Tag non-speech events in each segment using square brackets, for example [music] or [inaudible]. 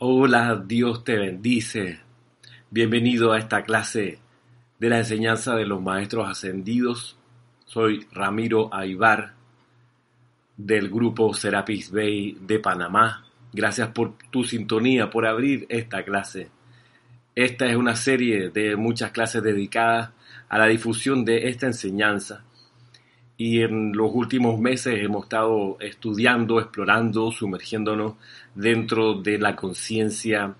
Hola, Dios te bendice. Bienvenido a esta clase de la enseñanza de los maestros ascendidos. Soy Ramiro Aibar del grupo Serapis Bay de Panamá. Gracias por tu sintonía, por abrir esta clase. Esta es una serie de muchas clases dedicadas a la difusión de esta enseñanza. Y en los últimos meses hemos estado estudiando, explorando, sumergiéndonos dentro de la conciencia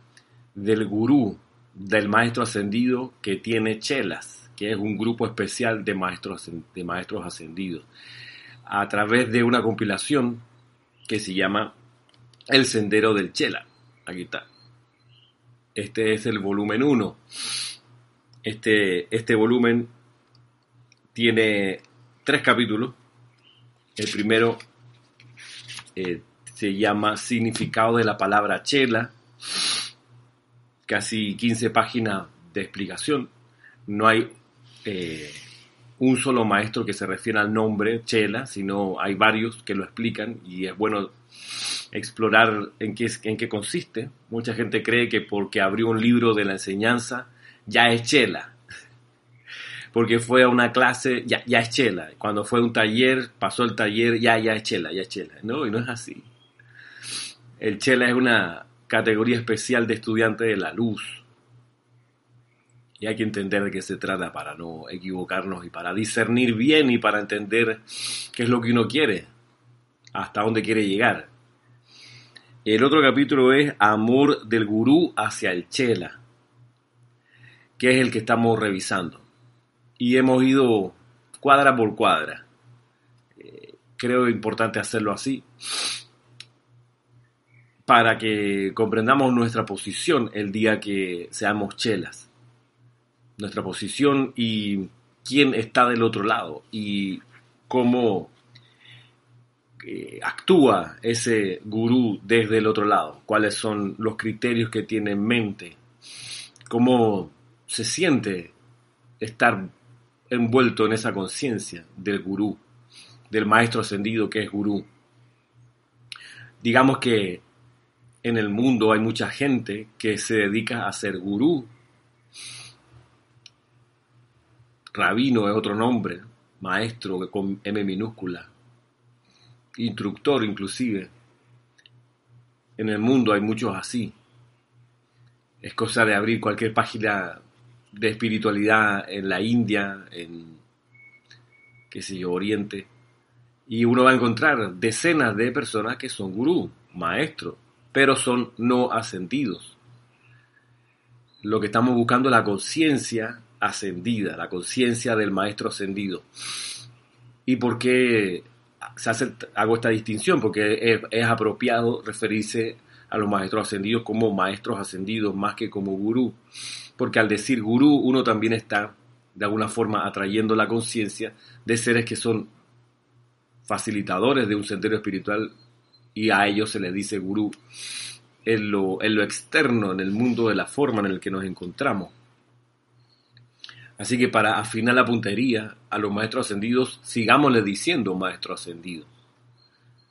del gurú, del maestro ascendido que tiene chelas, que es un grupo especial de maestros, de maestros ascendidos, a través de una compilación que se llama El Sendero del Chela. Aquí está. Este es el volumen 1. Este, este volumen tiene tres capítulos. El primero eh, se llama Significado de la palabra chela. Casi 15 páginas de explicación. No hay eh, un solo maestro que se refiera al nombre chela, sino hay varios que lo explican y es bueno explorar en qué, en qué consiste. Mucha gente cree que porque abrió un libro de la enseñanza ya es chela. Porque fue a una clase, ya, ya es chela. Cuando fue a un taller, pasó el taller, ya, ya es chela, ya es chela. No, y no es así. El chela es una categoría especial de estudiante de la luz. Y hay que entender de qué se trata para no equivocarnos y para discernir bien y para entender qué es lo que uno quiere, hasta dónde quiere llegar. El otro capítulo es Amor del Gurú hacia el Chela, que es el que estamos revisando. Y hemos ido cuadra por cuadra. Eh, creo importante hacerlo así para que comprendamos nuestra posición el día que seamos chelas. Nuestra posición y quién está del otro lado y cómo actúa ese gurú desde el otro lado, cuáles son los criterios que tiene en mente, cómo se siente estar envuelto en esa conciencia del gurú, del maestro ascendido que es gurú. Digamos que en el mundo hay mucha gente que se dedica a ser gurú. Rabino es otro nombre, maestro con M minúscula instructor inclusive. En el mundo hay muchos así. Es cosa de abrir cualquier página de espiritualidad en la India, en, qué sé yo, Oriente, y uno va a encontrar decenas de personas que son gurú, maestros, pero son no ascendidos. Lo que estamos buscando es la conciencia ascendida, la conciencia del maestro ascendido. ¿Y por qué se hace, hago esta distinción porque es, apropiado referirse a los maestros ascendidos como maestros ascendidos más que como gurú. Porque al decir gurú uno también está de alguna forma atrayendo la conciencia de seres que son facilitadores de un sendero espiritual y a ellos se les dice gurú en lo, en lo externo, en el mundo de la forma en el que nos encontramos. Así que para afinar la puntería a los maestros ascendidos, sigámosle diciendo maestro ascendido.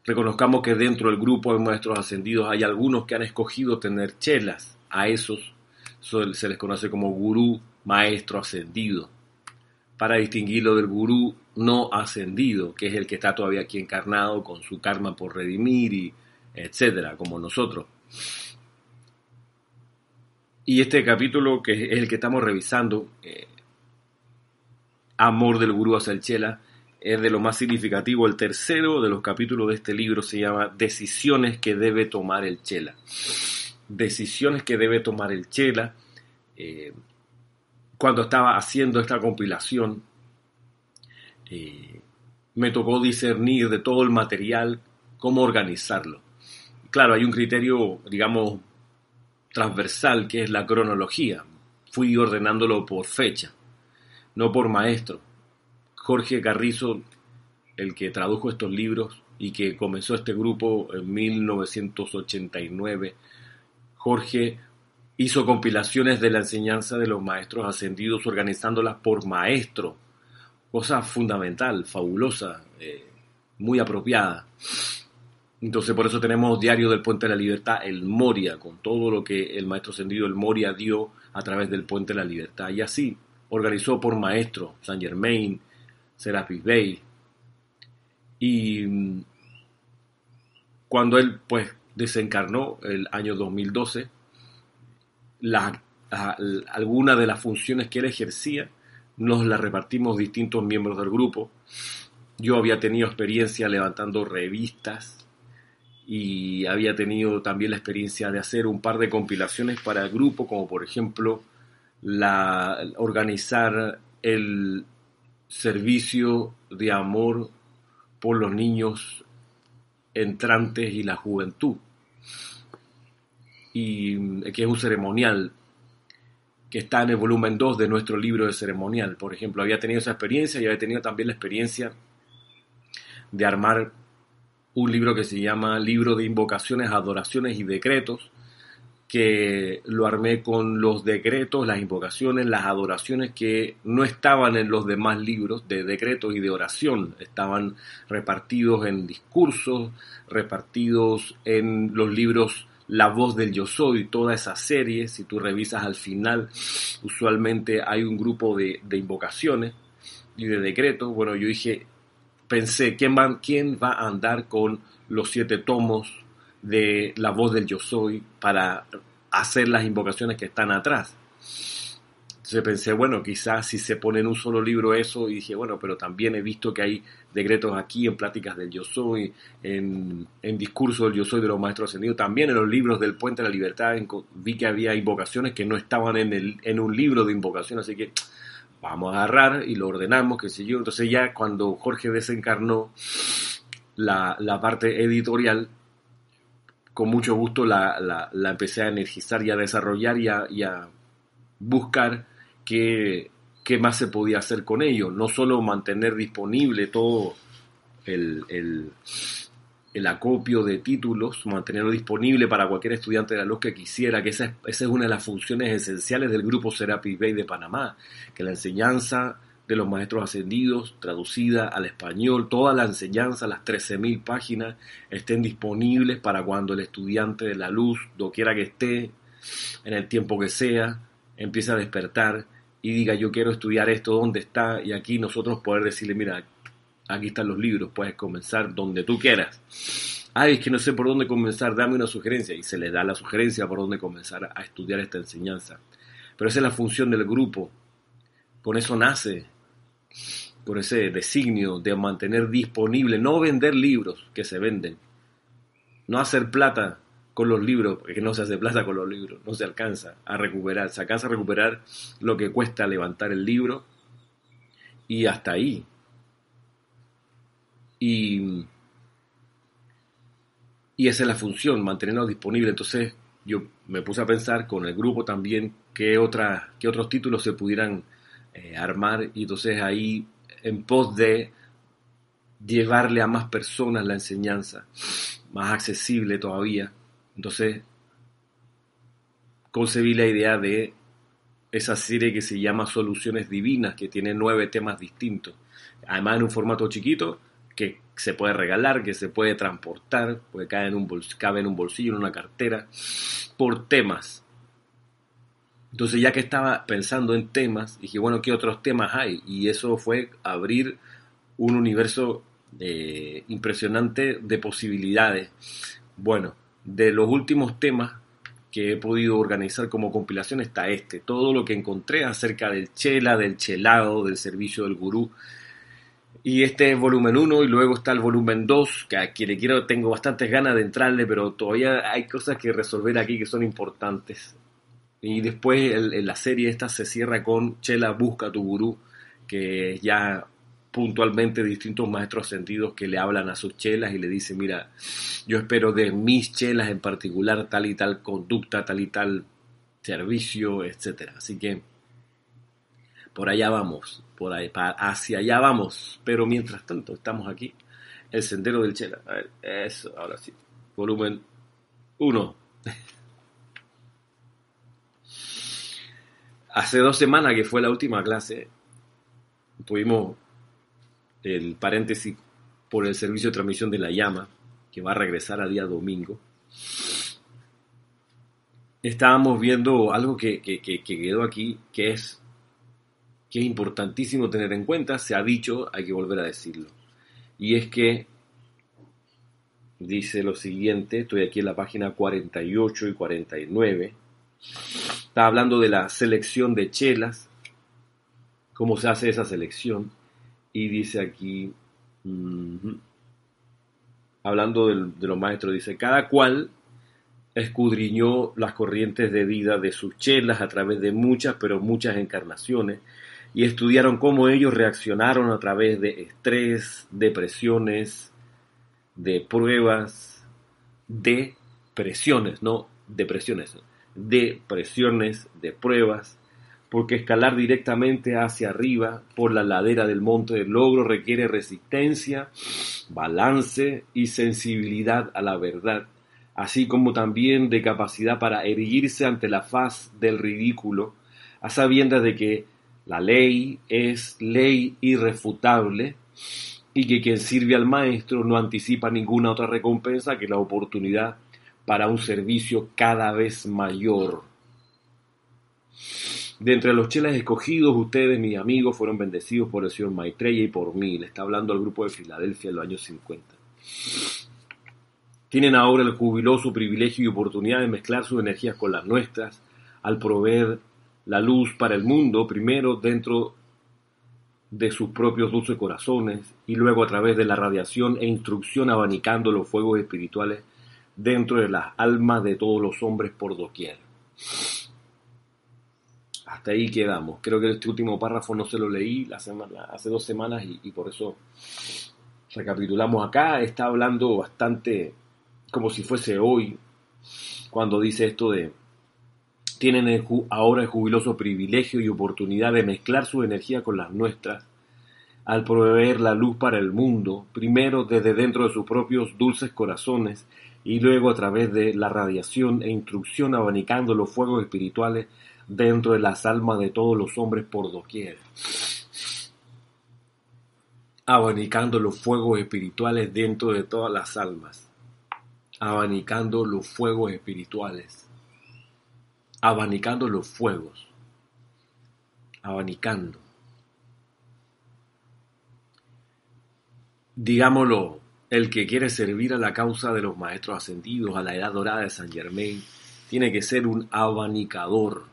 Reconozcamos que dentro del grupo de maestros ascendidos hay algunos que han escogido tener chelas. A esos se les conoce como gurú maestro ascendido. Para distinguirlo del gurú no ascendido, que es el que está todavía aquí encarnado con su karma por redimir y etcétera, como nosotros. Y este capítulo, que es el que estamos revisando, eh, Amor del Gurú hacia el Chela es de lo más significativo. El tercero de los capítulos de este libro se llama Decisiones que debe tomar el Chela. Decisiones que debe tomar el Chela. Eh, cuando estaba haciendo esta compilación, eh, me tocó discernir de todo el material cómo organizarlo. Claro, hay un criterio, digamos, transversal que es la cronología. Fui ordenándolo por fecha no por maestro. Jorge Carrizo, el que tradujo estos libros y que comenzó este grupo en 1989, Jorge hizo compilaciones de la enseñanza de los maestros ascendidos organizándolas por maestro, cosa fundamental, fabulosa, eh, muy apropiada. Entonces por eso tenemos Diario del Puente de la Libertad, el Moria, con todo lo que el maestro ascendido, el Moria, dio a través del Puente de la Libertad. Y así organizó por maestro Saint Germain, Serapis Bay. Y mm, cuando él pues desencarnó el año 2012, la, alguna de las funciones que él ejercía nos las repartimos distintos miembros del grupo. Yo había tenido experiencia levantando revistas y había tenido también la experiencia de hacer un par de compilaciones para el grupo, como por ejemplo la, organizar el servicio de amor por los niños entrantes y la juventud. Y que es un ceremonial que está en el volumen 2 de nuestro libro de ceremonial. Por ejemplo, había tenido esa experiencia y había tenido también la experiencia de armar un libro que se llama Libro de Invocaciones, Adoraciones y Decretos, que lo armé con los decretos, las invocaciones, las adoraciones que no estaban en los demás libros de decretos y de oración, estaban repartidos en discursos, repartidos en los libros La voz del yo soy, toda esa serie, si tú revisas al final, usualmente hay un grupo de, invocaciones y de decretos. Bueno, yo dije, pensé, ¿quién va, ¿quién va a andar con los siete tomos de la voz del yo soy para hacer las invocaciones que están atrás. Entonces pensé, bueno, quizás si se pone en un solo libro eso, y dije, bueno, pero también he visto que hay decretos aquí en pláticas del yo soy, en, en discurso del yo soy de los maestros ascendidos, también en los libros del Puente de la Libertad vi que había invocaciones que no estaban en, el, en un libro de invocación, así que vamos a agarrar y lo ordenamos, qué sé yo. Entonces ya cuando Jorge desencarnó la, la parte editorial, con mucho gusto la, empecé a energizar y a desarrollar y a, buscar qué, qué, más se podía hacer con ello. No solo mantener disponible todo el, el, acopio de títulos, mantenerlo disponible para cualquier estudiante de la luz que quisiera, que esa es, esa es una de las funciones esenciales del grupo Serapis Bay de Panamá, que la enseñanza de los maestros ascendidos, traducida al español, toda la enseñanza, las 13.000 páginas, estén disponibles para cuando el estudiante de la luz, doquiera que esté, en el tiempo que sea, empiece a despertar y diga yo quiero estudiar esto, ¿dónde está? Y aquí nosotros poder decirle, mira, aquí están los libros, puedes comenzar donde tú quieras. Ay, es que no sé por dónde comenzar, dame una sugerencia. Y se le da la sugerencia por dónde comenzar a estudiar esta enseñanza. Pero esa es la función del grupo. Con eso nace por ese designio de mantener disponible, no vender libros que se venden, no hacer plata con los libros, porque no se hace plata con los libros, no se alcanza a recuperar, se alcanza a recuperar lo que cuesta levantar el libro y hasta ahí. Y, y esa es la función, mantenerlo disponible. Entonces yo me puse a pensar con el grupo también qué, otra, qué otros títulos se pudieran eh, armar y entonces ahí en pos de llevarle a más personas la enseñanza, más accesible todavía. Entonces concebí la idea de esa serie que se llama Soluciones Divinas, que tiene nueve temas distintos. Además en un formato chiquito que se puede regalar, que se puede transportar, puede caer en un cabe en un bolsillo, en una cartera, por temas. Entonces ya que estaba pensando en temas, dije, bueno, ¿qué otros temas hay? Y eso fue abrir un universo eh, impresionante de posibilidades. Bueno, de los últimos temas que he podido organizar como compilación está este, todo lo que encontré acerca del chela, del chelado, del servicio del gurú. Y este es volumen 1 y luego está el volumen 2, que quien le quiero tengo bastantes ganas de entrarle, pero todavía hay cosas que resolver aquí que son importantes. Y después en la serie esta se cierra con Chela busca tu gurú, que ya puntualmente distintos maestros sentidos que le hablan a sus chelas y le dicen, mira, yo espero de mis chelas en particular tal y tal conducta, tal y tal servicio, etcétera. Así que por allá vamos, por ahí, hacia allá vamos. Pero mientras tanto, estamos aquí, el sendero del chela. A ver, eso, ahora sí. Volumen 1. [laughs] Hace dos semanas que fue la última clase, tuvimos el paréntesis por el servicio de transmisión de la llama, que va a regresar a día domingo, estábamos viendo algo que, que, que, quedó aquí, que es, que es importantísimo tener en cuenta, se ha dicho, hay que volver a decirlo. Y es que dice lo siguiente, estoy aquí en la página 48 y 49, está hablando de la selección de chelas, cómo se hace esa selección, y dice aquí, hablando de los maestros, dice, cada cual escudriñó las corrientes de vida de sus chelas a través de muchas, pero muchas encarnaciones, y estudiaron cómo ellos reaccionaron a través de estrés, depresiones, de pruebas, de presiones, no depresiones, de presiones, de pruebas, porque escalar directamente hacia arriba por la ladera del monte del logro requiere resistencia, balance y sensibilidad a la verdad así como también de capacidad para erguirse ante la faz del ridículo, a sabiendas de que la ley es ley irrefutable y que quien sirve al maestro no anticipa ninguna otra recompensa que la oportunidad para un servicio cada vez mayor. De entre los chelas escogidos, ustedes, mis amigos, fueron bendecidos por el señor Maitreya y por mí. Le está hablando al grupo de Filadelfia en los años 50 tienen ahora el jubiloso privilegio y oportunidad de mezclar sus energías con las nuestras, al proveer la luz para el mundo, primero dentro de sus propios dulces corazones y luego a través de la radiación e instrucción abanicando los fuegos espirituales dentro de las almas de todos los hombres por doquier. Hasta ahí quedamos. Creo que este último párrafo no se lo leí hace dos semanas y, y por eso recapitulamos acá. Está hablando bastante como si fuese hoy, cuando dice esto de, tienen ahora el jubiloso privilegio y oportunidad de mezclar su energía con las nuestras, al proveer la luz para el mundo, primero desde dentro de sus propios dulces corazones y luego a través de la radiación e instrucción abanicando los fuegos espirituales dentro de las almas de todos los hombres por doquier. Abanicando los fuegos espirituales dentro de todas las almas abanicando los fuegos espirituales, abanicando los fuegos, abanicando. Digámoslo, el que quiere servir a la causa de los maestros ascendidos, a la edad dorada de San Germain, tiene que ser un abanicador.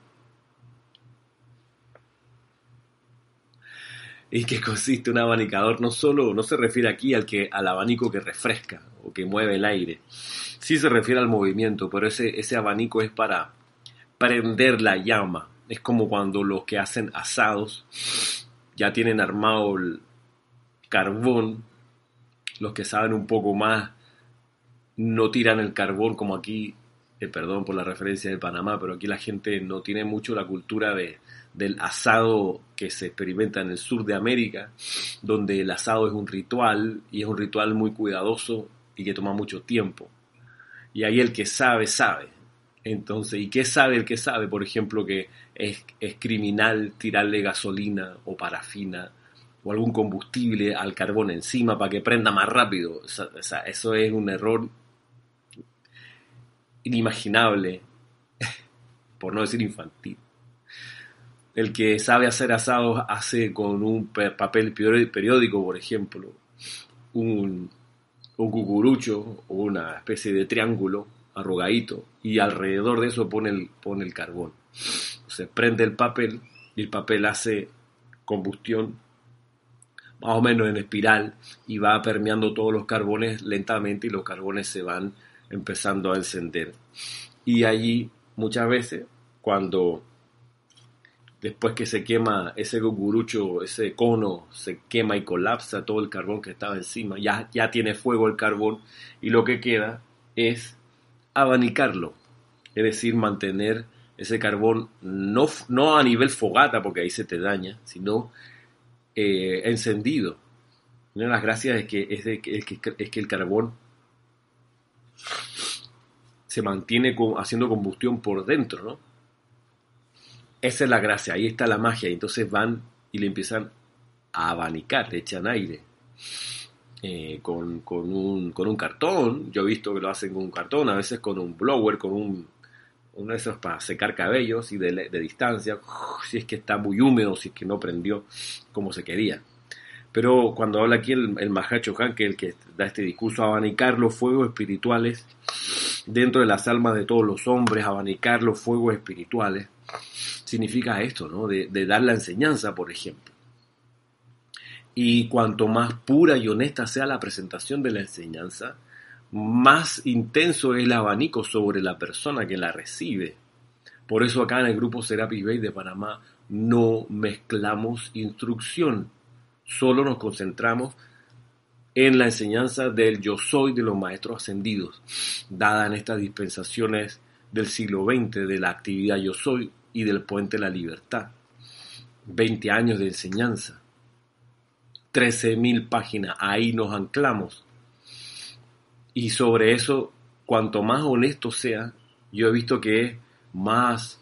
¿Y qué consiste un abanicador? No solo, no se refiere aquí al que, al abanico que refresca o que mueve el aire, sí se refiere al movimiento, pero ese, ese abanico es para prender la llama. Es como cuando los que hacen asados ya tienen armado el carbón, los que saben un poco más no tiran el carbón como aquí, eh, perdón por la referencia de Panamá, pero aquí la gente no tiene mucho la cultura de, del asado que se experimenta en el sur de América, donde el asado es un ritual y es un ritual muy cuidadoso y que toma mucho tiempo. Y ahí el que sabe, sabe. Entonces, ¿y qué sabe el que sabe? Por ejemplo, que es, es criminal tirarle gasolina o parafina o algún combustible al carbón encima para que prenda más rápido. Eso es un error inimaginable, [laughs] por no decir infantil. El que sabe hacer asados hace con un papel periódico, por ejemplo, un, un cucurucho o una especie de triángulo arrugadito y alrededor de eso pone el, pone el carbón. Se prende el papel y el papel hace combustión más o menos en espiral y va permeando todos los carbones lentamente y los carbones se van empezando a encender. Y allí muchas veces cuando después que se quema ese cucurucho, ese cono, se quema y colapsa todo el carbón que estaba encima, ya, ya tiene fuego el carbón y lo que queda es abanicarlo, es decir, mantener ese carbón no, no a nivel fogata, porque ahí se te daña, sino eh, encendido. Una de las gracias es que, es, que, es que el carbón se mantiene haciendo combustión por dentro, ¿no? Esa es la gracia, ahí está la magia. Y entonces van y le empiezan a abanicar, le echan aire. eh, con, un, con un cartón. Yo he visto que lo hacen con un cartón, a veces con un blower, con un, uno de esos para secar cabellos y de, distancia, [laughs] si es que está muy húmedo, si es que no prendió como se quería. Pero cuando habla aquí el, el Mahacho Han, que es el que da este discurso, abanicar los fuegos espirituales dentro de las almas de todos los hombres, abanicar los fuegos espirituales, significa esto, ¿no? De, de dar la enseñanza, por ejemplo. Y cuanto más pura y honesta sea la presentación de la enseñanza, más intenso es el abanico sobre la persona que la recibe. Por eso acá en el grupo Serapis Bay de Panamá no mezclamos instrucción, solo nos concentramos en la enseñanza del yo soy de los maestros ascendidos, dada en estas dispensaciones del siglo XX de la actividad yo soy y del puente la libertad. 20 años de enseñanza, 13.000 páginas, ahí nos anclamos y sobre eso, cuanto más honesto sea, yo he visto que más,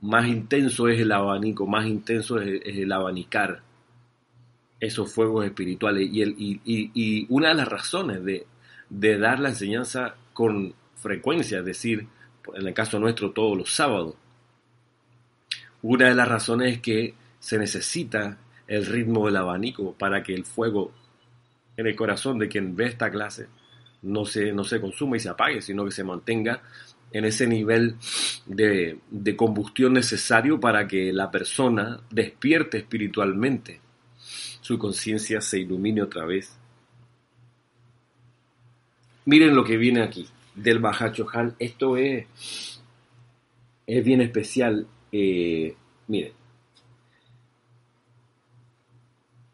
más intenso es el abanico, más intenso es, el abanicar esos fuegos espirituales. Y, el, y, una de las razones de, de, dar la enseñanza con frecuencia, es decir, en el caso nuestro todos los sábados, una de las razones es que se necesita el ritmo del abanico para que el fuego en el corazón de quien ve esta clase no se, no se consuma y se apague, sino que se mantenga en ese nivel de, de combustión necesario para que la persona despierte espiritualmente, su conciencia se ilumine otra vez. Miren lo que viene aquí del Bajacho Han. Esto es, es bien especial. Eh, miren,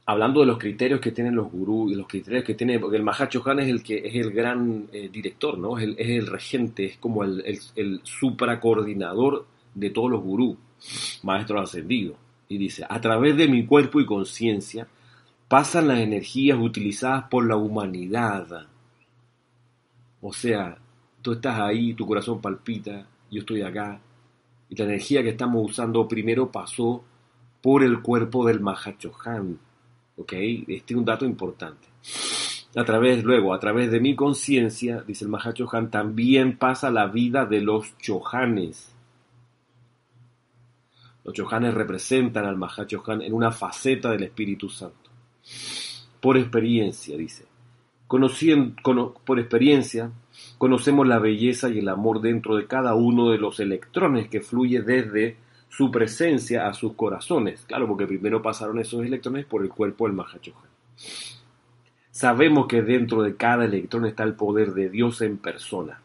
hablando de los criterios que tienen los gurús y los criterios que tiene, porque el Mahacho Han es el que es el gran eh, director, ¿no? Es el, regente, es como el, el, el supracoordinador de todos los gurús, maestros ascendidos. Y dice, a través de mi cuerpo y conciencia pasan las energías utilizadas por la humanidad. O sea, tú estás ahí, tu corazón palpita, yo estoy acá, y la energía que estamos usando primero pasó por el cuerpo del Han. ¿Ok? Este es un dato importante. A través, luego, a través de mi conciencia, dice el Mahachohan, también pasa la vida de los chohanes. Los chohanes representan al Mahachohan en una faceta del Espíritu Santo. Por experiencia, dice. Por experiencia, conocemos la belleza y el amor dentro de cada uno de los electrones que fluye desde su presencia a sus corazones. Claro, porque primero pasaron esos electrones por el cuerpo del Mahachohan. Sabemos que dentro de cada electrón está el poder de Dios en persona.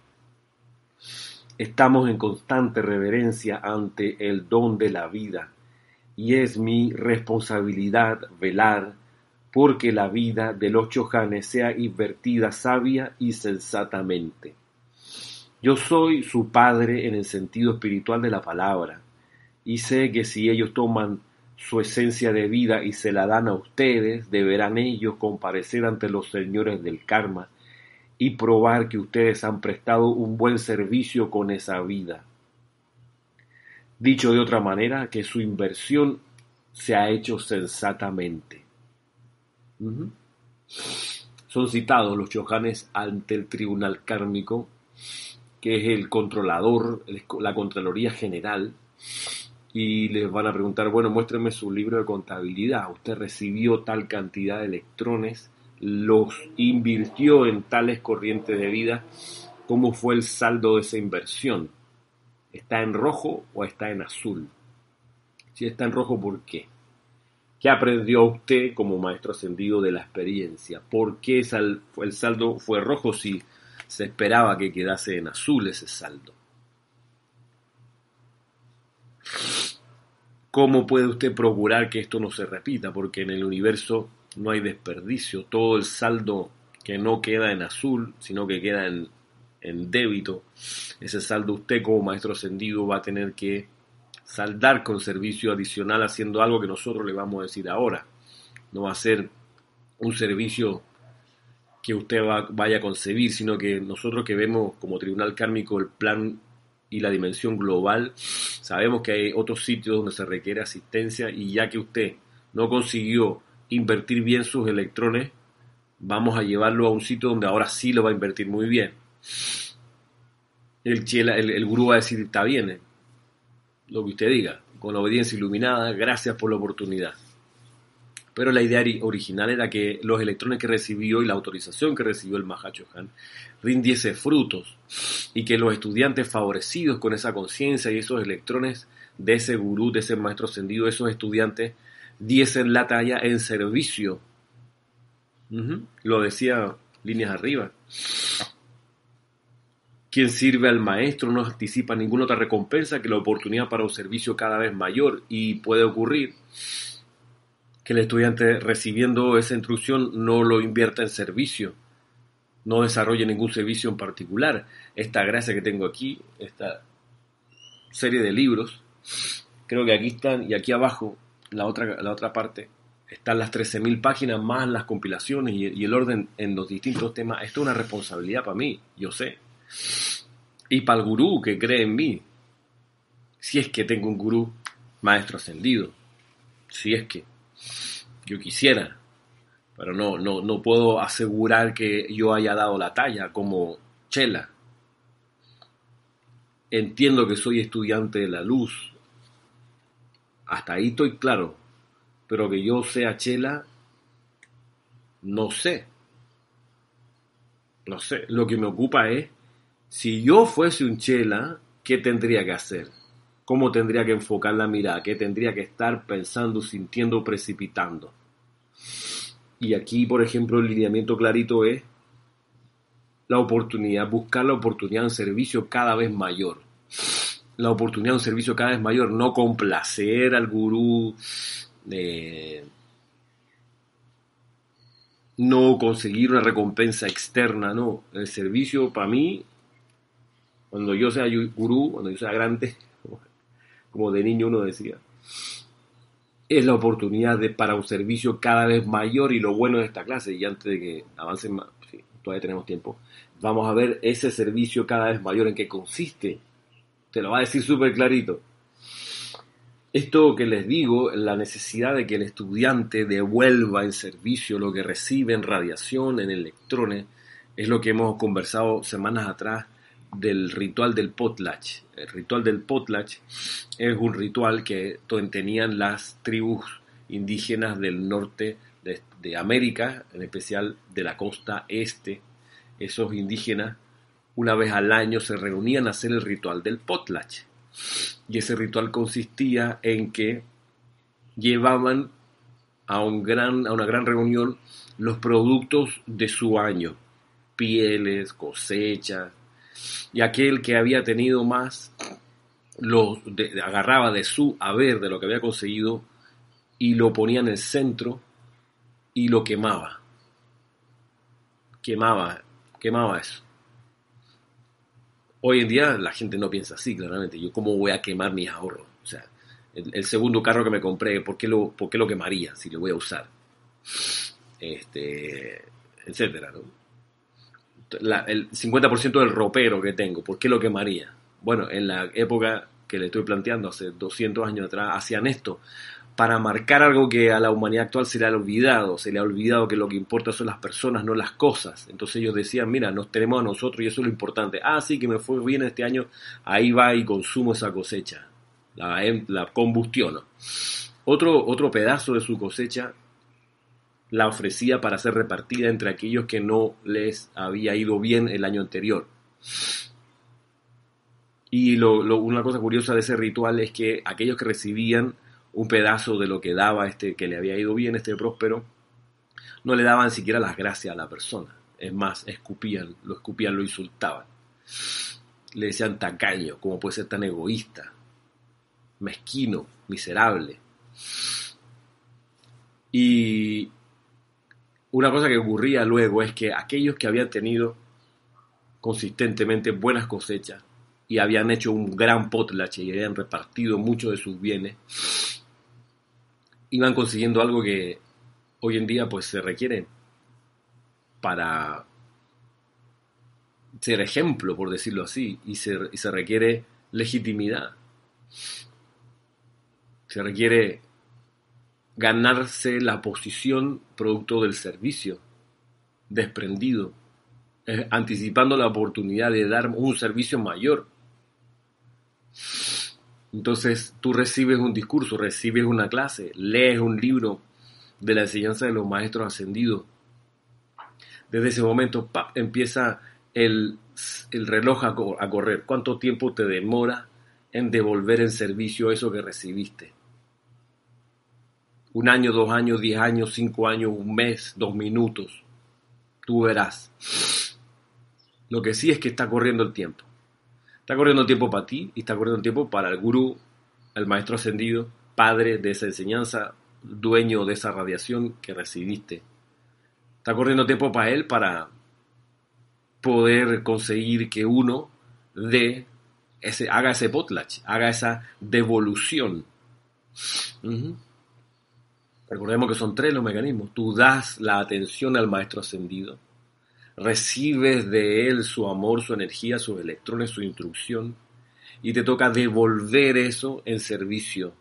Estamos en constante reverencia ante el don de la vida y es mi responsabilidad velar porque la vida de los chojanes sea invertida sabia y sensatamente. Yo soy su padre en el sentido espiritual de la palabra y sé que si ellos toman su esencia de vida y se la dan a ustedes, deberán ellos comparecer ante los señores del karma y probar que ustedes han prestado un buen servicio con esa vida. Dicho de otra manera, que su inversión se ha hecho sensatamente. Son citados los chojanes ante el tribunal kármico, que es el controlador, la Contraloría General, y les van a preguntar, bueno, muéstreme su libro de contabilidad. Usted recibió tal cantidad de electrones, los invirtió en tales corrientes de vida. ¿Cómo fue el saldo de esa inversión? ¿Está en rojo o está en azul? Si está en rojo, ¿por qué? ¿Qué aprendió usted como maestro ascendido de la experiencia? ¿Por qué el saldo fue rojo si se esperaba que quedase en azul ese saldo? ¿Cómo puede usted procurar que esto no se repita? Porque en el universo no hay desperdicio. Todo el saldo que no queda en azul, sino que queda en, débito, ese saldo usted como maestro ascendido va a tener que saldar con servicio adicional haciendo algo que nosotros le vamos a decir ahora. No va a ser un servicio que usted vaya a concebir, sino que nosotros que vemos como tribunal kármico el plan y la dimensión global, sabemos que hay otros sitios donde se requiere asistencia y ya que usted no consiguió invertir bien sus electrones, vamos a llevarlo a un sitio donde ahora sí lo va a invertir muy bien. El, chela, el, el gurú va a decir, está bien, eh, lo que usted diga, con la obediencia iluminada, gracias por la oportunidad. Pero la idea original era que los electrones que recibió y la autorización que recibió el Mahachohan rindiese frutos y que los estudiantes favorecidos con esa conciencia y esos electrones de ese gurú, de ese maestro ascendido, esos estudiantes diesen la talla en servicio. Lo decía líneas arriba. Quien sirve al maestro no anticipa ninguna otra recompensa que la oportunidad para un servicio cada vez mayor y puede ocurrir que el estudiante recibiendo esa instrucción no lo invierta en servicio, no desarrolle ningún servicio en particular. Esta gracia que tengo aquí, esta serie de libros, creo que aquí están y aquí abajo, la otra, la otra parte, están las 13.000 páginas más las compilaciones y, el orden en los distintos temas. Esto es una responsabilidad para mí, yo sé. Y para el gurú que cree en mí, si es que tengo un gurú maestro ascendido, si es que yo quisiera, pero no, no, no puedo asegurar que yo haya dado la talla como Chela. Entiendo que soy estudiante de la luz. Hasta ahí estoy claro. Pero que yo sea Chela, no sé. No sé. Lo que me ocupa es, si yo fuese un Chela, ¿qué tendría que hacer? Cómo tendría que enfocar la mirada, qué tendría que estar pensando, sintiendo, precipitando. Y aquí, por ejemplo, el lineamiento clarito es la oportunidad, buscar la oportunidad de un servicio cada vez mayor. La oportunidad de un servicio cada vez mayor, no complacer al gurú, no conseguir una recompensa externa, no. El servicio para mí, cuando yo sea gurú, cuando yo sea grande, como de niño uno decía. Es la oportunidad de, para un servicio cada vez mayor y lo bueno de esta clase, y antes de que avancen más, todavía tenemos tiempo, vamos a ver ese servicio cada vez mayor en qué consiste. Te lo va a decir súper clarito. Esto que les digo, la necesidad de que el estudiante devuelva en servicio lo que recibe en radiación, en electrones, es lo que hemos conversado semanas atrás del ritual del potlatch. El ritual del potlatch es un ritual que tenían las tribus indígenas del norte de, América, en especial de la costa este. Esos indígenas una vez al año se reunían a hacer el ritual del potlatch. Y ese ritual consistía en que llevaban a, una gran reunión los productos de su año, pieles, cosechas, y aquel que había tenido más lo agarraba de su haber, de lo que había conseguido, y lo ponía en el centro y lo quemaba. Quemaba, quemaba eso. Hoy en día la gente no piensa así, claramente. Yo, ¿cómo voy a quemar mis ahorros? O sea, el, segundo carro que me compré, ¿por qué, lo, ¿por qué lo quemaría si lo voy a usar? Este, etcétera, ¿no? El 50% del ropero que tengo, ¿por qué lo quemaría? Bueno, en la época que le estoy planteando, hace 200 años atrás, hacían esto para marcar algo que a la humanidad actual se le ha olvidado, se le ha olvidado que lo que importa son las personas, no las cosas. Entonces ellos decían, mira, nos tenemos a nosotros y eso es lo importante. Ah, sí, que me fue bien este año, ahí va y consumo esa cosecha, la, em, la combustiono. Otro, otro pedazo de su cosecha la ofrecía para ser repartida entre aquellos que no les había ido bien el año anterior. Y una cosa curiosa de ese ritual es que aquellos que recibían un pedazo de lo que daba este que le había ido bien, este próspero, no le daban siquiera las gracias a la persona. Es más, escupían, lo escupían, lo insultaban. Le decían tacaño, como puede ser tan egoísta, mezquino, miserable. Y, una cosa que ocurría luego es que aquellos que habían tenido consistentemente buenas cosechas y habían hecho un gran potlatch y habían repartido muchos de sus bienes, iban consiguiendo algo que hoy en día pues se requiere para ser ejemplo, por decirlo así, y se, y se requiere legitimidad. Se requiere ganarse la posición producto del servicio. desprendido, eh, anticipando la oportunidad de dar un servicio mayor. Entonces tú recibes un discurso, recibes una clase, lees un libro de la enseñanza de los maestros ascendidos. Desde ese momento empieza el, reloj a, a correr. ¿Cuánto tiempo te demora en devolver en servicio eso que recibiste? Un año, dos años, diez años, cinco años, un mes, dos minutos. Tú verás. Lo que sí es que está corriendo el tiempo. Está corriendo el tiempo para ti y está corriendo el tiempo para el gurú, el maestro ascendido, padre de esa enseñanza, dueño de esa radiación que recibiste. Está corriendo tiempo para él para poder conseguir que uno de ese, haga ese potlatch, haga esa devolución. Recordemos que son tres los mecanismos. Tú das la atención al maestro ascendido, recibes de él su amor, su energía, sus electrones, su instrucción, y te toca devolver eso en servicio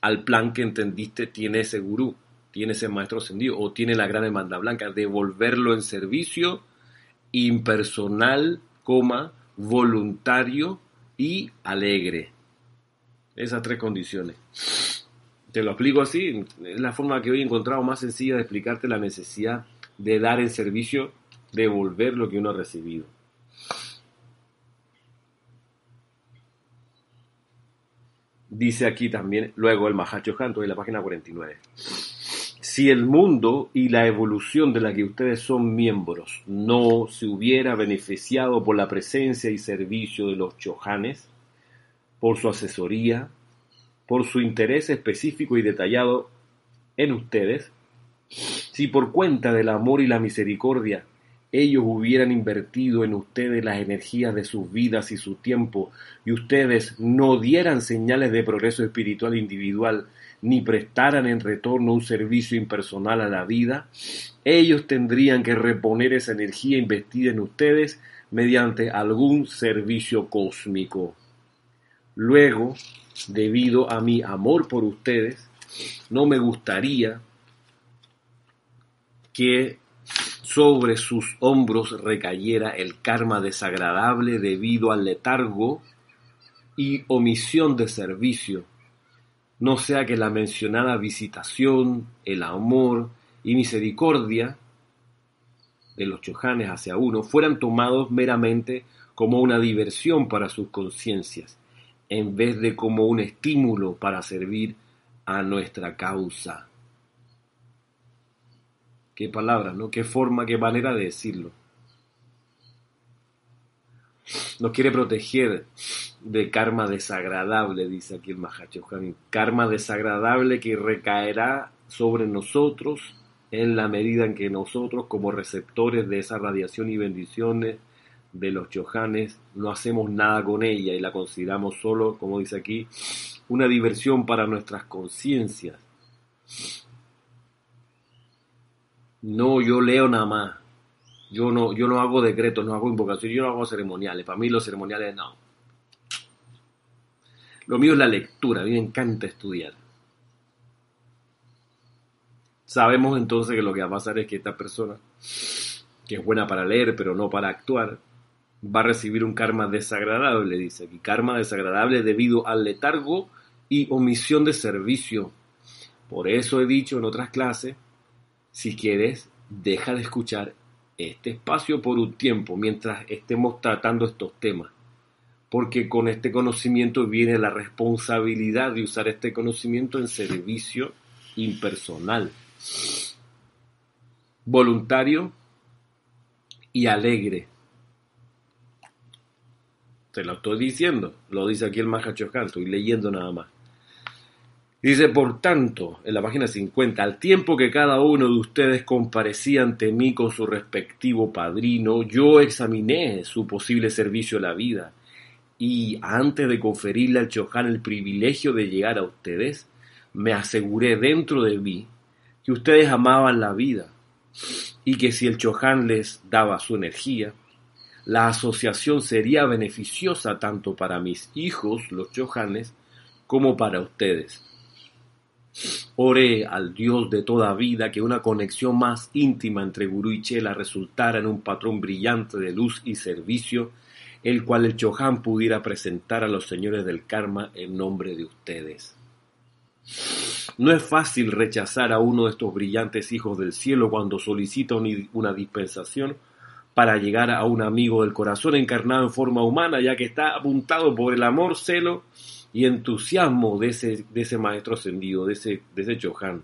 al plan que entendiste tiene ese gurú, tiene ese maestro ascendido o tiene la gran demanda blanca, devolverlo en servicio impersonal, coma, voluntario y alegre. Esas tres condiciones. Te lo explico así, es la forma que hoy he encontrado más sencilla de explicarte la necesidad de dar en servicio, devolver lo que uno ha recibido. Dice aquí también, luego el Mahacho Canto en la página 49. Si el mundo y la evolución de la que ustedes son miembros no se hubiera beneficiado por la presencia y servicio de los chojanes, por su asesoría, por su interés específico y detallado en ustedes, si por cuenta del amor y la misericordia ellos hubieran invertido en ustedes las energías de sus vidas y su tiempo, y ustedes no dieran señales de progreso espiritual individual, ni prestaran en retorno un servicio impersonal a la vida, ellos tendrían que reponer esa energía investida en ustedes mediante algún servicio cósmico. Luego, debido a mi amor por ustedes, no me gustaría que sobre sus hombros recayera el karma desagradable debido al letargo y omisión de servicio, no sea que la mencionada visitación, el amor y misericordia de los chojanes hacia uno fueran tomados meramente como una diversión para sus conciencias, en vez de como un estímulo para servir a nuestra causa. Qué palabra, ¿no? Qué forma, qué manera de decirlo. Nos quiere proteger de karma desagradable, dice aquí el Mahachohan. Karma desagradable que recaerá sobre nosotros en la medida en que nosotros, como receptores de esa radiación y bendiciones de los chojanes, no hacemos nada con ella y la consideramos solo, como dice aquí, una diversión para nuestras conciencias. No, yo leo nada más. Yo no, yo no hago decretos, no hago invocaciones, yo no hago ceremoniales. Para mí los ceremoniales no. Lo mío es la lectura, a mí me encanta estudiar. Sabemos entonces que lo que va a pasar es que esta persona, que es buena para leer pero no para actuar, va a recibir un karma desagradable, dice aquí. Karma desagradable debido al letargo y omisión de servicio. Por eso he dicho en otras clases si quieres, deja de escuchar este espacio por un tiempo mientras estemos tratando estos temas, porque con este conocimiento viene la responsabilidad de usar este conocimiento en servicio impersonal, voluntario y alegre. Te lo estoy diciendo, lo dice aquí el Mahachohan, estoy leyendo nada más. Dice, por tanto, en la página 50, al tiempo que cada uno de ustedes comparecía ante mí con su respectivo padrino, yo examiné su posible servicio a la vida. Y antes de conferirle al Chohan el privilegio de llegar a ustedes, me aseguré dentro de mí que ustedes amaban la vida y que si el Chohan les daba su energía, la asociación sería beneficiosa tanto para mis hijos, los Chohanes, como para ustedes. Oré al Dios de toda vida que una conexión más íntima entre Gurú y Chela resultara en un patrón brillante de luz y servicio, el cual el Chohan pudiera presentar a los señores del karma en nombre de ustedes. No es fácil rechazar a uno de estos brillantes hijos del cielo cuando solicita una dispensación para llegar a un amigo del corazón encarnado en forma humana, ya que está apuntado por el amor, celo y entusiasmo de ese, de ese maestro ascendido, de ese, de ese Chohan.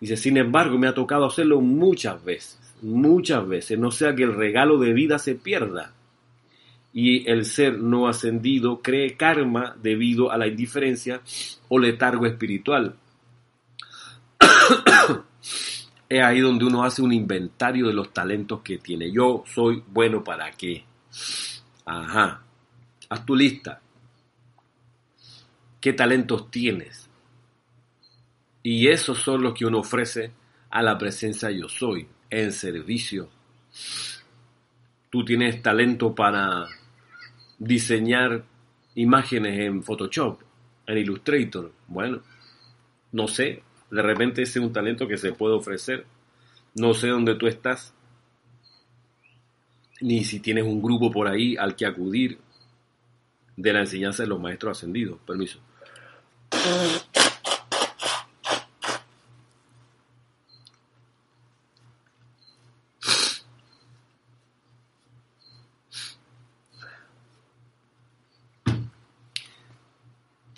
Dice, sin embargo, me ha tocado hacerlo muchas veces, muchas veces, no sea que el regalo de vida se pierda y el ser no ascendido cree karma debido a la indiferencia o letargo espiritual. [coughs] es ahí donde uno hace un inventario de los talentos que tiene. Yo soy bueno para qué. Ajá. Haz tu lista qué talentos tienes. Y esos son los que uno ofrece a la presencia yo soy, en servicio. Tú tienes talento para diseñar imágenes en Photoshop, en Illustrator. Bueno, no sé, de repente ese es un talento que se puede ofrecer. No sé dónde tú estás, ni si tienes un grupo por ahí al que acudir de la enseñanza de los maestros ascendidos. Permiso.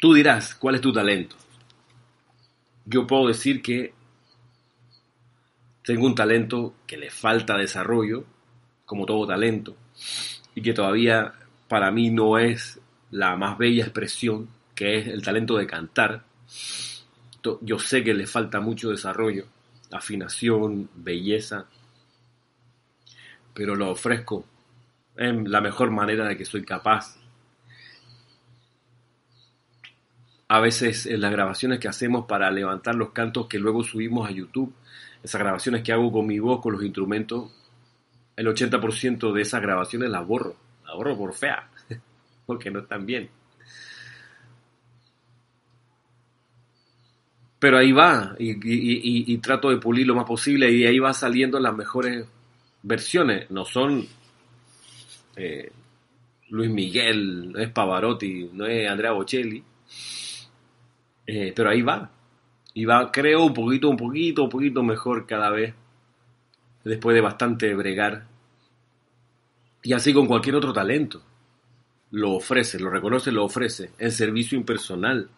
Tú dirás, ¿cuál es tu talento? Yo puedo decir que tengo un talento que le falta desarrollo, como todo talento, y que todavía para mí no es la más bella expresión que es el talento de cantar. Yo sé que le falta mucho desarrollo, afinación, belleza, pero lo ofrezco en la mejor manera de que soy capaz. A veces en las grabaciones que hacemos para levantar los cantos que luego subimos a YouTube, esas grabaciones que hago con mi voz, con los instrumentos, el 80% de esas grabaciones las borro, las borro por fea, [laughs] porque no están bien. pero ahí va y, trato de pulir lo más posible y ahí va saliendo las mejores versiones. No son eh, Luis Miguel, no es Pavarotti, no es Andrea Bocelli, eh, pero ahí va. Y va, creo, un poquito, un poquito, un poquito mejor cada vez, después de bastante bregar. Y así con cualquier otro talento. Lo ofrece, lo reconoce, lo ofrece, en servicio impersonal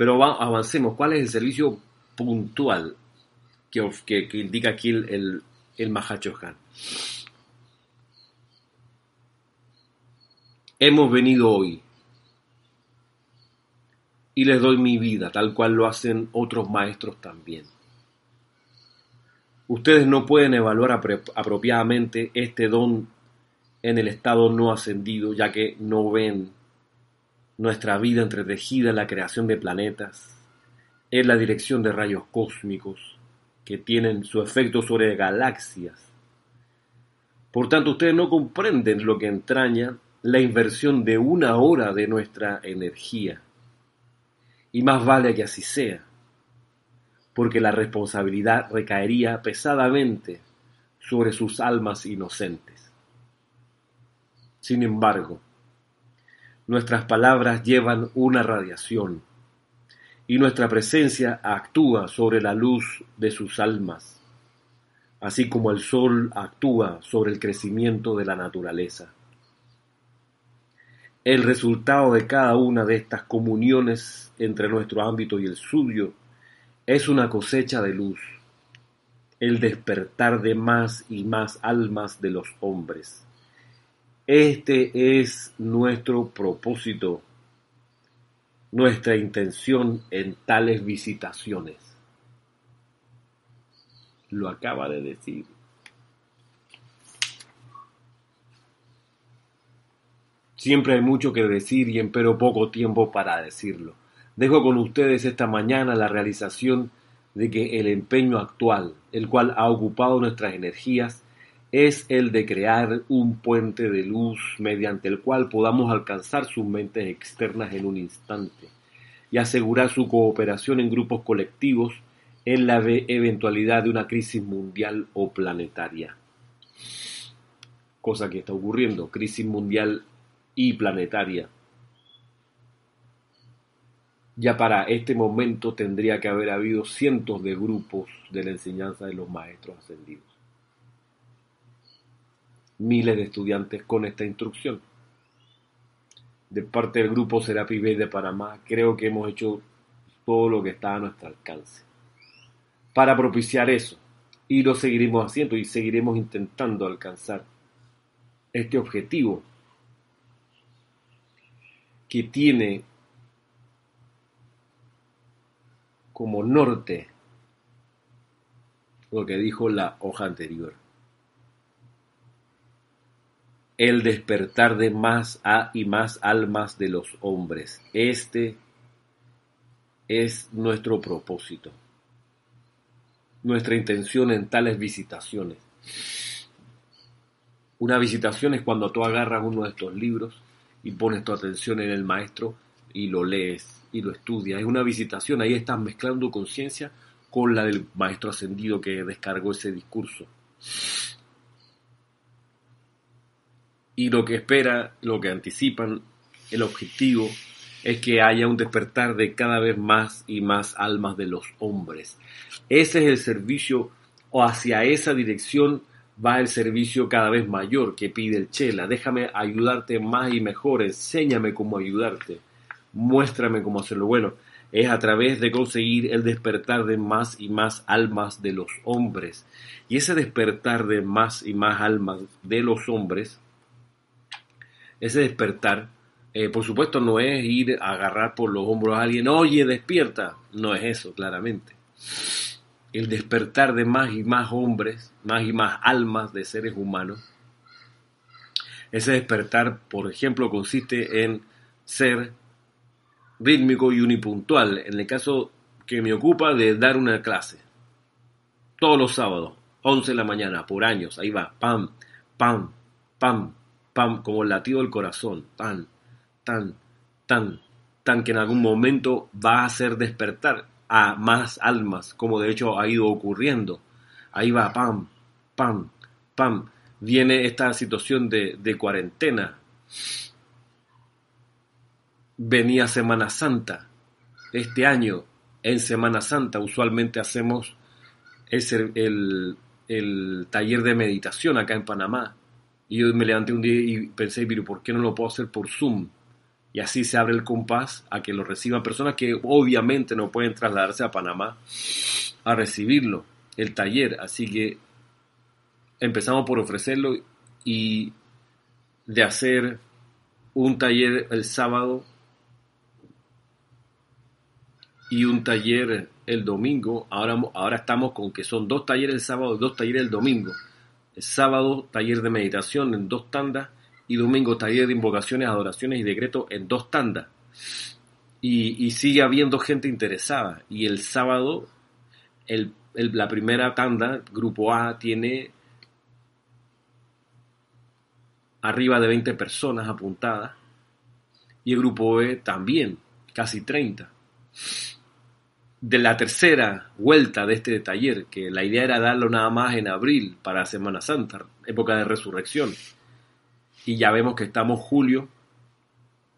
pero avancemos. ¿Cuál es el servicio puntual que, indica aquí el, el, el? Hemos venido hoy y les doy mi vida, tal cual lo hacen otros maestros también. Ustedes no pueden evaluar apropiadamente este don en el estado no ascendido, ya que no ven nuestra vida entretejida en la creación de planetas, en la dirección de rayos cósmicos que tienen su efecto sobre galaxias. Por tanto, ustedes no comprenden lo que entraña la inversión de una hora de nuestra energía. Y más vale que así sea, porque la responsabilidad recaería pesadamente sobre sus almas inocentes. Sin embargo, Nuestras palabras llevan una radiación y nuestra presencia actúa sobre la luz de sus almas, así como el sol actúa sobre el crecimiento de la naturaleza. El resultado de cada una de estas comuniones entre nuestro ámbito y el suyo es una cosecha de luz, el despertar de más y más almas de los hombres este es nuestro propósito, nuestra intención en tales visitaciones. Lo acaba de decir. Siempre hay mucho que decir y empero poco tiempo para decirlo. Dejo con ustedes esta mañana la realización de que el empeño actual, el cual ha ocupado nuestras energías, es el de crear un puente de luz mediante el cual podamos alcanzar sus mentes externas en un instante, y asegurar su cooperación en grupos colectivos en la eventualidad de una crisis mundial o planetaria. Cosa que está ocurriendo, crisis mundial y planetaria. Ya para este momento tendría que haber habido cientos de grupos de la enseñanza de los maestros ascendidos. Miles de estudiantes con esta instrucción. De parte del grupo Serapi B de Panamá, creo que hemos hecho todo lo que está a nuestro alcance para propiciar eso. Y lo seguiremos haciendo y seguiremos intentando alcanzar este objetivo que tiene como norte lo que dijo la hoja anterior. El despertar de más a y más almas de los hombres. Este es nuestro propósito nuestra intención en tales visitaciones. Una visitación es cuando tú agarras uno de estos libros y pones tu atención en el maestro y lo lees y lo estudias. Es una visitación, ahí estás mezclando conciencia con la del maestro ascendido que descargó ese discurso. Y lo que espera, lo que anticipan, el objetivo es que haya un despertar de cada vez más y más almas de los hombres. Ese es el servicio, o hacia esa dirección va el servicio cada vez mayor que pide el Chela. Déjame ayudarte más y mejor, enséñame cómo ayudarte, muéstrame cómo hacerlo. Bueno, es a través de conseguir el despertar de más y más almas de los hombres. Y ese despertar de más y más almas de los hombres, ese despertar eh, por supuesto, no es ir a agarrar por los hombros a alguien, oye, despierta. No es eso, claramente. El despertar de más y más hombres, más y más almas de seres humanos. Ese despertar, por ejemplo, consiste en ser rítmico y unipuntual. En el caso que me ocupa de dar una clase. Todos los sábados, 11 de la mañana, por años. Ahí va, pam, pam, pam, pam, como el latido del corazón. Pam, tan, tan, tan que en algún momento va a hacer despertar a más almas, como de hecho ha ido ocurriendo. Ahí va, pam, pam, pam. Viene esta situación de, de cuarentena. Venía Semana Santa. Este año, en Semana Santa, usualmente hacemos el, el, el taller de meditación acá en Panamá. Y yo me levanté un día y pensé, pero ¿por qué no lo puedo hacer por Zoom? Y así se abre el compás a que lo reciban personas que obviamente no pueden trasladarse a Panamá a recibirlo, el taller. Así que empezamos por ofrecerlo y de hacer un taller el sábado y un taller el domingo. Ahora, ahora estamos con que son dos talleres el sábado dos talleres el domingo. El sábado, taller de meditación en dos tandas y domingo taller de invocaciones, adoraciones y decretos en dos tandas. Y, sigue habiendo gente interesada. Y el sábado, el, la primera tanda, grupo A, tiene arriba de 20 personas apuntadas. Y el grupo B también, casi 30. De la tercera vuelta de este taller, que la idea era darlo nada más en abril para Semana Santa, época de resurrección y ya vemos que estamos julio,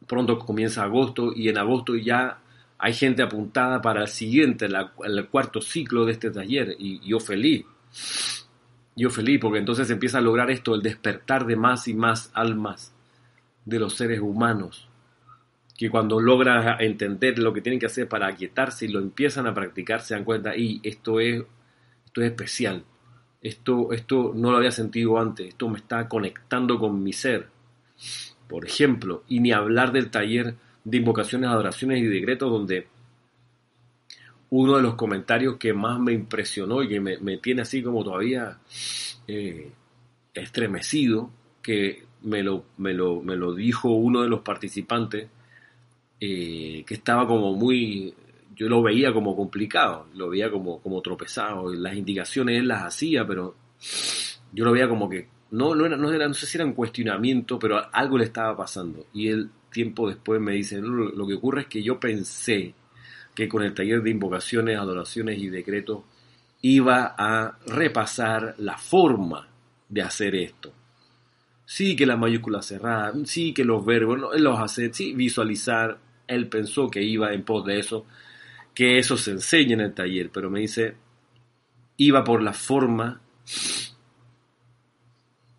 pronto comienza agosto y en agosto ya hay gente apuntada para el siguiente, el cuarto ciclo de este taller y yo feliz. Yo feliz porque entonces empieza a lograr esto, el despertar de más y más almas de los seres humanos, que cuando logran entender lo que tienen que hacer para aquietarse y lo empiezan a practicar, se dan cuenta, y esto es, esto es especial, esto, esto no lo había sentido antes, esto me está conectando con mi ser. Por ejemplo, y ni hablar del taller de invocaciones, adoraciones y decretos, donde uno de los comentarios que más me impresionó y que me, tiene así como todavía eh, estremecido, que me lo, me, lo, me lo, dijo uno de los participantes, eh, que estaba como muy yo lo veía como complicado, lo veía como, como tropezado, las indicaciones él las hacía, pero yo lo veía como que no, no, era, no, era, no sé si era un cuestionamiento, pero algo le estaba pasando. Y él tiempo después me dice, lo, que ocurre es que yo pensé que con el taller de invocaciones, adoraciones y decretos iba a repasar la forma de hacer esto. Sí que la mayúscula cerrada, sí que los verbos, los hacer, sí visualizar. Él pensó que iba en pos de eso, que eso se enseña en el taller, pero me dice, iba por la forma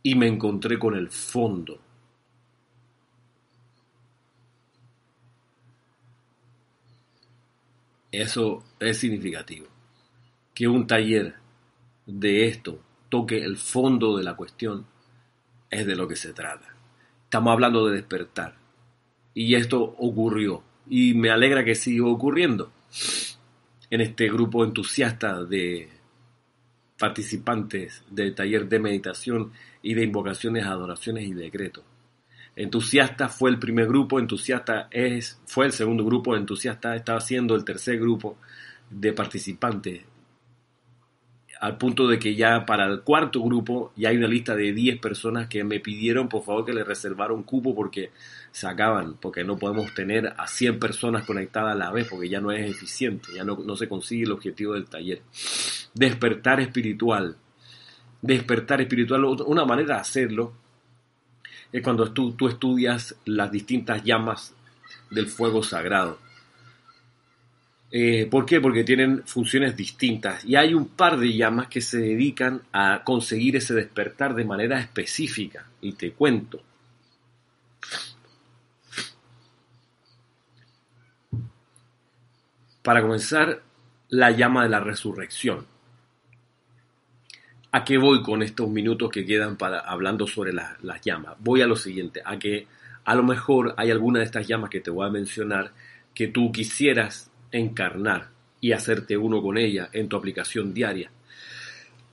y me encontré con el fondo. Eso es significativo. Que un taller de esto toque el fondo de la cuestión es de lo que se trata. Estamos hablando de despertar. Y esto ocurrió. Y me alegra que siga ocurriendo en este grupo entusiasta de participantes del taller de meditación y de invocaciones, adoraciones y decretos. Entusiasta fue el primer grupo, entusiasta es, fue el segundo grupo, entusiasta estaba siendo el tercer grupo de participantes, al punto de que ya para el cuarto grupo ya hay una lista de 10 personas que me pidieron por favor que le reservara un cupo porque se acaban, porque no podemos tener a 100 personas conectadas a la vez, porque ya no es eficiente, ya no, no se consigue el objetivo del taller. Despertar espiritual. Despertar espiritual, una manera de hacerlo es cuando tú, tú estudias las distintas llamas del fuego sagrado. Eh, ¿Por qué? Porque tienen funciones distintas y hay un par de llamas que se dedican a conseguir ese despertar de manera específica. Y te cuento. Para comenzar, la llama de la resurrección. ¿A qué voy con estos minutos que quedan para hablando sobre las llamas? Voy a lo siguiente, a que a lo mejor hay alguna de estas llamas que te voy a mencionar que tú quisieras encarnar y hacerte uno con ella en tu aplicación diaria.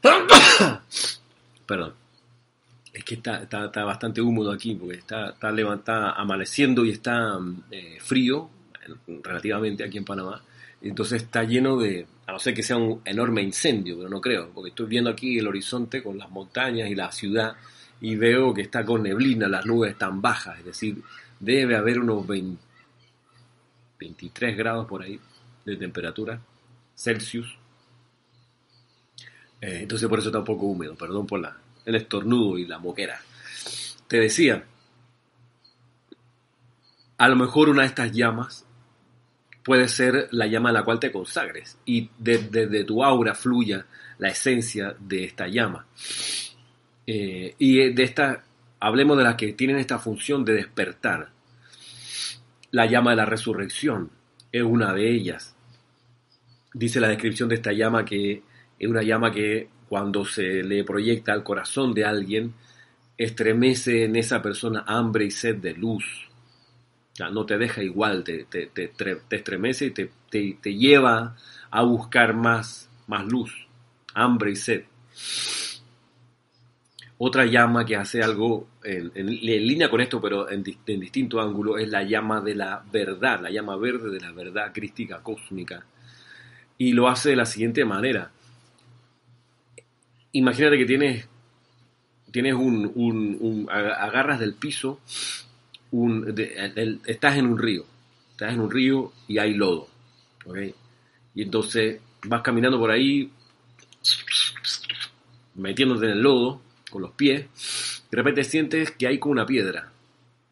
[coughs] Perdón. Es que está, está, bastante húmedo aquí porque está, está levantada, amaneciendo y está eh, frío relativamente aquí en Panamá. Entonces está lleno de, a no ser que sea un enorme incendio, pero no creo, porque estoy viendo aquí el horizonte con las montañas y la ciudad y veo que está con neblina, las nubes están bajas, es decir, debe haber unos 23 grados por ahí de temperatura Celsius. Eh, entonces por eso está un poco húmedo, perdón por la, el estornudo y la moquera. Te decía, a lo mejor una de estas llamas puede ser la llama a la cual te consagres y desde tu aura fluya la esencia de esta llama. Eh, y de esta, hablemos de las que tienen esta función de despertar. La llama de la resurrección es una de ellas. Dice la descripción de esta llama que es una llama que cuando se le proyecta al corazón de alguien, estremece en esa persona hambre y sed de luz no te deja igual, te, te, estremece y te, lleva a buscar más, más luz, hambre y sed. Otra llama que hace algo en, línea con esto, pero en, distinto ángulo, es la llama de la verdad, la llama verde de la verdad crística cósmica. Y lo hace de la siguiente manera. Imagínate que tienes, tienes un, agarras del piso estás en un río, estás en un río y hay lodo, Y entonces vas caminando por ahí, metiéndote en el lodo con los pies, de repente sientes que hay como una piedra.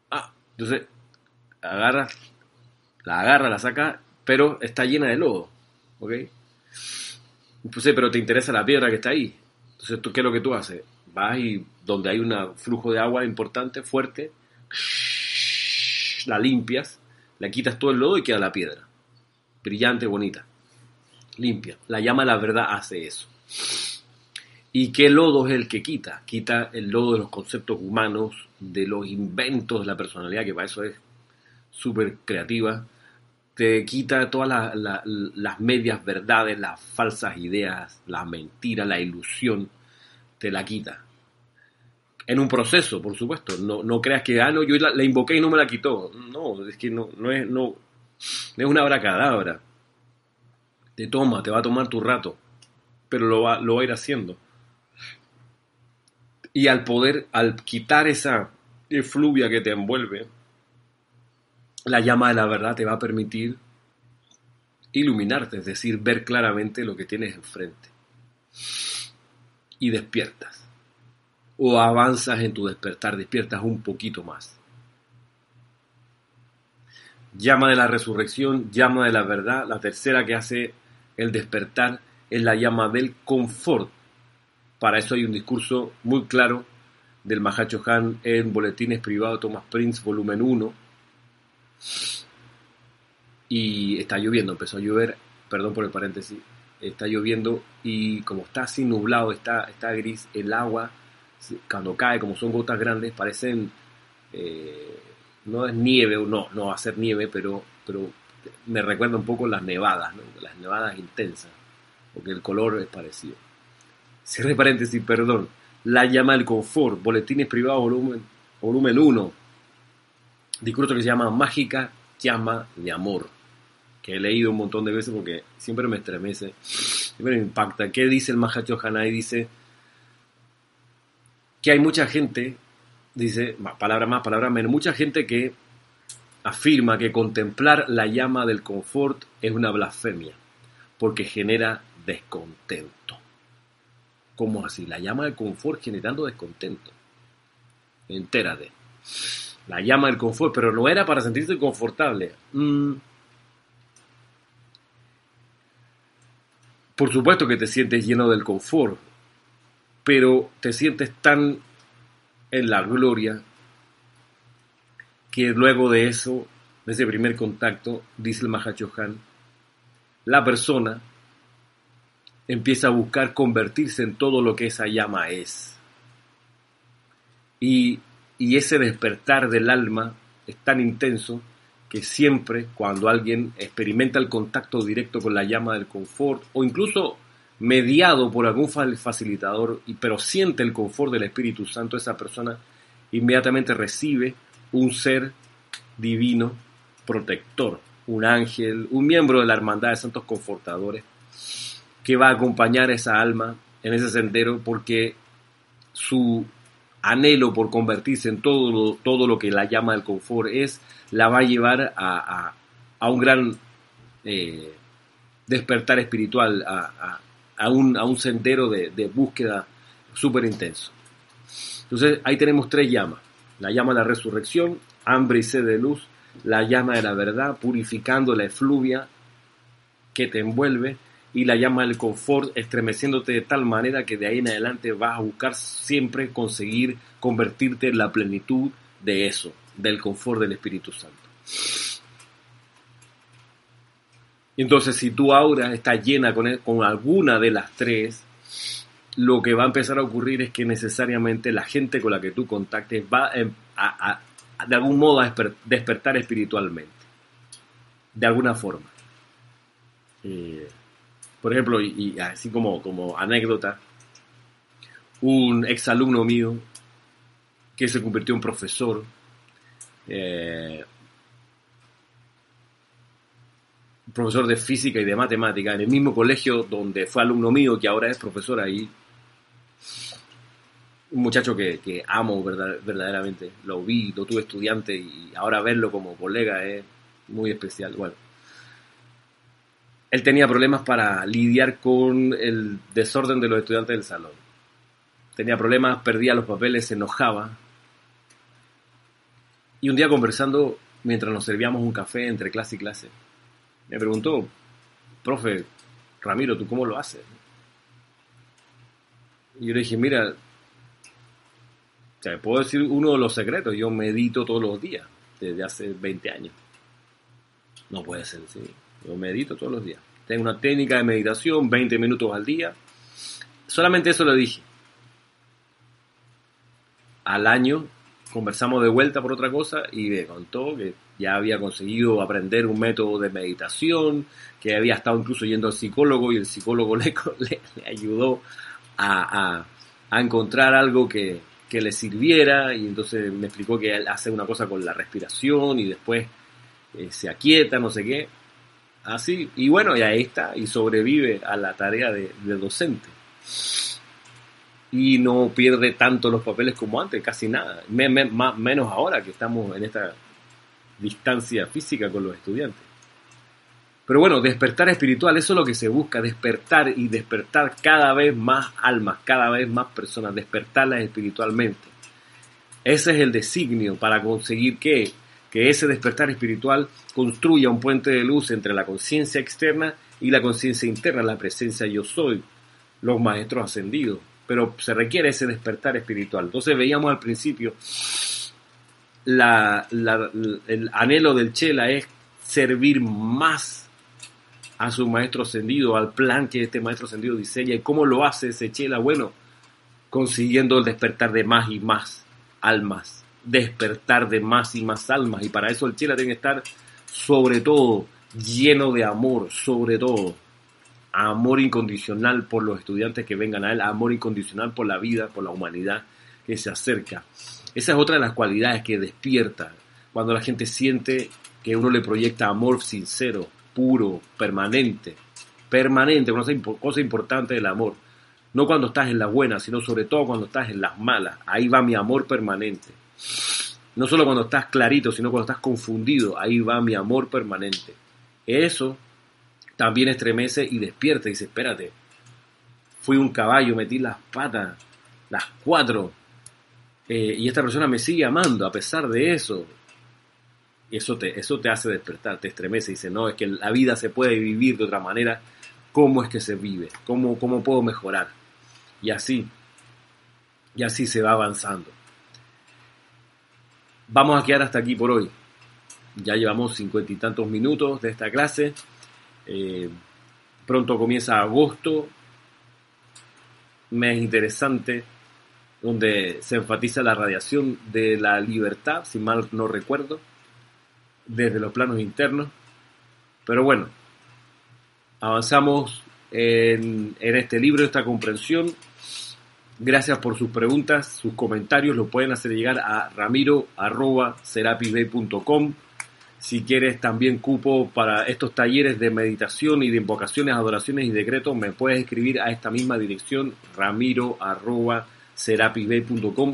Ah, entonces agarras, la agarra, la saca, pero está llena de lodo, ¿ok? Entonces, pero te interesa la piedra que está ahí. Entonces, ¿tú qué es lo que tú haces? Vas y donde hay un flujo de agua importante, fuerte, la limpias, la quitas todo el lodo y queda la piedra. Brillante, bonita. Limpia. La llama la verdad hace eso. ¿Y qué lodo es el que quita? Quita el lodo de los conceptos humanos, de los inventos de la personalidad, que para eso es súper creativa. Te quita todas las medias verdades, las falsas ideas, la mentira, la ilusión. Te la quita en un proceso, por supuesto. No, no creas que, ah, no, yo la, invoqué y no me la quitó. No, es que no, no, es, no, es una abracadabra. Te toma, te va a tomar tu rato, pero lo va, lo va a ir haciendo. Y al poder, al quitar esa efluvia que te envuelve, la llama de la verdad te va a permitir iluminarte, es decir, ver claramente lo que tienes enfrente. Y despiertas. O avanzas en tu despertar, despiertas un poquito más. Llama de la resurrección, llama de la verdad. La tercera que hace el despertar es la llama del confort. Para eso hay un discurso muy claro del Mahacho Han en Boletines Privados Thomas Prince, volumen 1. Y está lloviendo, empezó a llover, perdón por el paréntesis, está lloviendo y como está así nublado, está, está gris, el agua, cuando cae, como son gotas grandes, parecen, eh, no es nieve, no, no va a ser nieve, pero, pero me recuerda un poco las nevadas, las nevadas intensas, porque el color es parecido. Cierre paréntesis, perdón la llama del confort, Boletines Privados, volumen, volumen 1. Discurso que se llama Mágica Llama de Amor, que he leído un montón de veces porque siempre me estremece, siempre me impacta. ¿Qué dice el Mahacho Hanai? Dice que hay mucha gente, dice, palabra más, palabra menos, mucha gente que afirma que contemplar la llama del confort es una blasfemia, porque genera descontento. ¿Cómo así? La llama del confort generando descontento. Entérate. La llama del confort, pero no era para sentirse confortable. Mm. Por supuesto que te sientes lleno del confort, pero te sientes tan en la gloria que luego de eso, de ese primer contacto, dice el Mahachohan, la persona empieza a buscar convertirse en todo lo que esa llama es. Y, ese despertar del alma es tan intenso que siempre cuando alguien experimenta el contacto directo con la llama del confort o incluso mediado por algún facilitador, pero siente el confort del Espíritu Santo, esa persona inmediatamente recibe un ser divino protector, un ángel, un miembro de la hermandad de santos confortadores que va a acompañar a esa alma en ese sendero porque su anhelo por convertirse en todo lo, todo lo que la llama del confort es, la va a llevar a, un gran eh, despertar espiritual, a, un, a un, sendero de, de búsqueda súper intenso. Entonces ahí tenemos tres llamas. La llama de la resurrección, hambre y sed de luz, la llama de la verdad, purificando la efluvia que te envuelve, y la llama del confort, estremeciéndote de tal manera que de ahí en adelante vas a buscar siempre conseguir convertirte en la plenitud de eso, del confort del Espíritu Santo. Entonces, si tu aura está llena con, con alguna de las tres, lo que va a empezar a ocurrir es que necesariamente la gente con la que tú contactes va de algún modo a despertar espiritualmente, de alguna forma. Eh, por ejemplo, y, así como, como anécdota, un exalumno mío que se convirtió en profesor, eh, profesor de física y de matemática, en el mismo colegio donde fue alumno mío, que ahora es profesor ahí. Un muchacho que, amo verdaderamente. Lo vi, lo tuve estudiante y ahora verlo como colega es muy especial. Bueno, él tenía problemas para lidiar con el desorden de los estudiantes del salón. Tenía problemas, perdía los papeles, se enojaba. Y un día conversando, mientras nos servíamos un café entre clase y clase, me preguntó, profe, Ramiro, ¿tú cómo lo haces? Y yo le dije, mira, o puedo decir uno de los secretos, yo medito todos los días, desde hace 20 años. No puede ser, sí. Yo medito todos los días. Tengo una técnica de meditación, 20 minutos al día. Solamente eso lo dije. Al año conversamos de vuelta por otra cosa y me contó que ya había conseguido aprender un método de meditación, que había estado incluso yendo al psicólogo y el psicólogo [laughs] le, ayudó a, encontrar algo que, que, le sirviera y entonces me explicó que él hace una cosa con la respiración y después eh, se aquieta, no sé qué. Así, y bueno, y ahí está, y sobrevive a la tarea de, docente. Y no pierde tanto los papeles como antes, casi nada. menos ahora que estamos en esta distancia física con los estudiantes. Pero bueno, despertar espiritual, eso es lo que se busca, despertar y despertar cada vez más almas, cada vez más personas, despertarlas espiritualmente. Ese es el designio para conseguir que, que ese despertar espiritual construya un puente de luz entre la conciencia externa y la conciencia interna, la presencia yo soy, los maestros ascendidos. Pero se requiere ese despertar espiritual. Entonces veíamos al principio, el anhelo del Chela es servir más a su maestro ascendido, al plan que este maestro ascendido diseña. ¿Y cómo lo hace ese Chela? Bueno, consiguiendo el despertar de más y más almas, despertar de más y más almas. Y para eso el Chela tiene que estar sobre todo lleno de amor, sobre todo amor incondicional por los estudiantes que vengan a él, amor incondicional por la vida, por la humanidad que se acerca. Esa es otra de las cualidades que despierta cuando la gente siente que uno le proyecta amor sincero, puro, permanente, permanente, una cosa importante del amor. No cuando estás en las buenas, sino sobre todo cuando estás en las malas. Ahí va mi amor permanente. No solo cuando estás clarito, sino cuando estás confundido. Ahí va mi amor permanente. Eso también estremece y despierta y dice, espérate, fui un caballo, metí las patas, las cuatro, eh, y esta persona me sigue amando a pesar de eso. Eso te, eso te hace despertar, te estremece y dice, no, es que la vida se puede vivir de otra manera. ¿Cómo es que se vive? ¿Cómo, cómo puedo mejorar? Y así, y así se va avanzando. Vamos a quedar hasta aquí por hoy. Ya llevamos cincuenta y tantos minutos de esta clase. Eh, pronto comienza agosto, mes interesante, donde se enfatiza la radiación de la libertad, si mal no recuerdo, desde los planos internos. Pero bueno, avanzamos en, en este libro, esta comprensión. Gracias por sus preguntas, sus comentarios, lo pueden hacer llegar a ramiro.com. Si quieres también cupo para estos talleres de meditación y de invocaciones, adoraciones y decretos, me puedes escribir a esta misma dirección, ramiro.com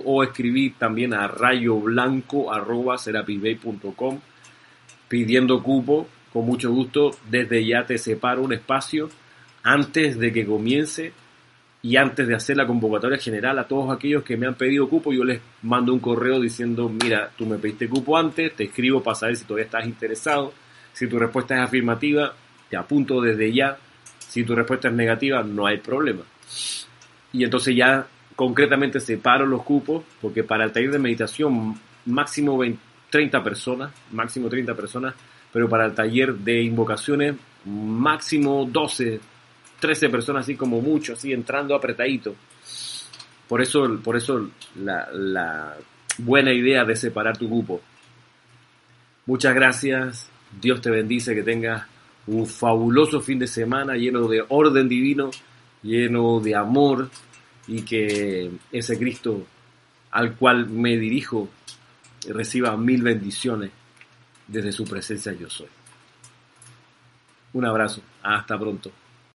o escribir también a rayoblanco.com pidiendo cupo. Con mucho gusto, desde ya te separo un espacio antes de que comience y antes de hacer la convocatoria general a todos aquellos que me han pedido cupo, yo les mando un correo diciendo, mira, tú me pediste cupo antes, te escribo para saber si todavía estás interesado. Si tu respuesta es afirmativa, te apunto desde ya. Si tu respuesta es negativa, no hay problema. Y entonces ya concretamente separo los cupos, porque para el taller de meditación máximo 30 personas, máximo 30 personas, pero para el taller de invocaciones máximo 12 13 personas así como mucho, así entrando apretadito. Por eso, por eso la, la buena idea de separar tu grupo. Muchas gracias, Dios te bendice, que tengas un fabuloso fin de semana lleno de orden divino, lleno de amor y que ese Cristo al cual me dirijo reciba mil bendiciones desde su presencia yo soy. Un abrazo, hasta pronto.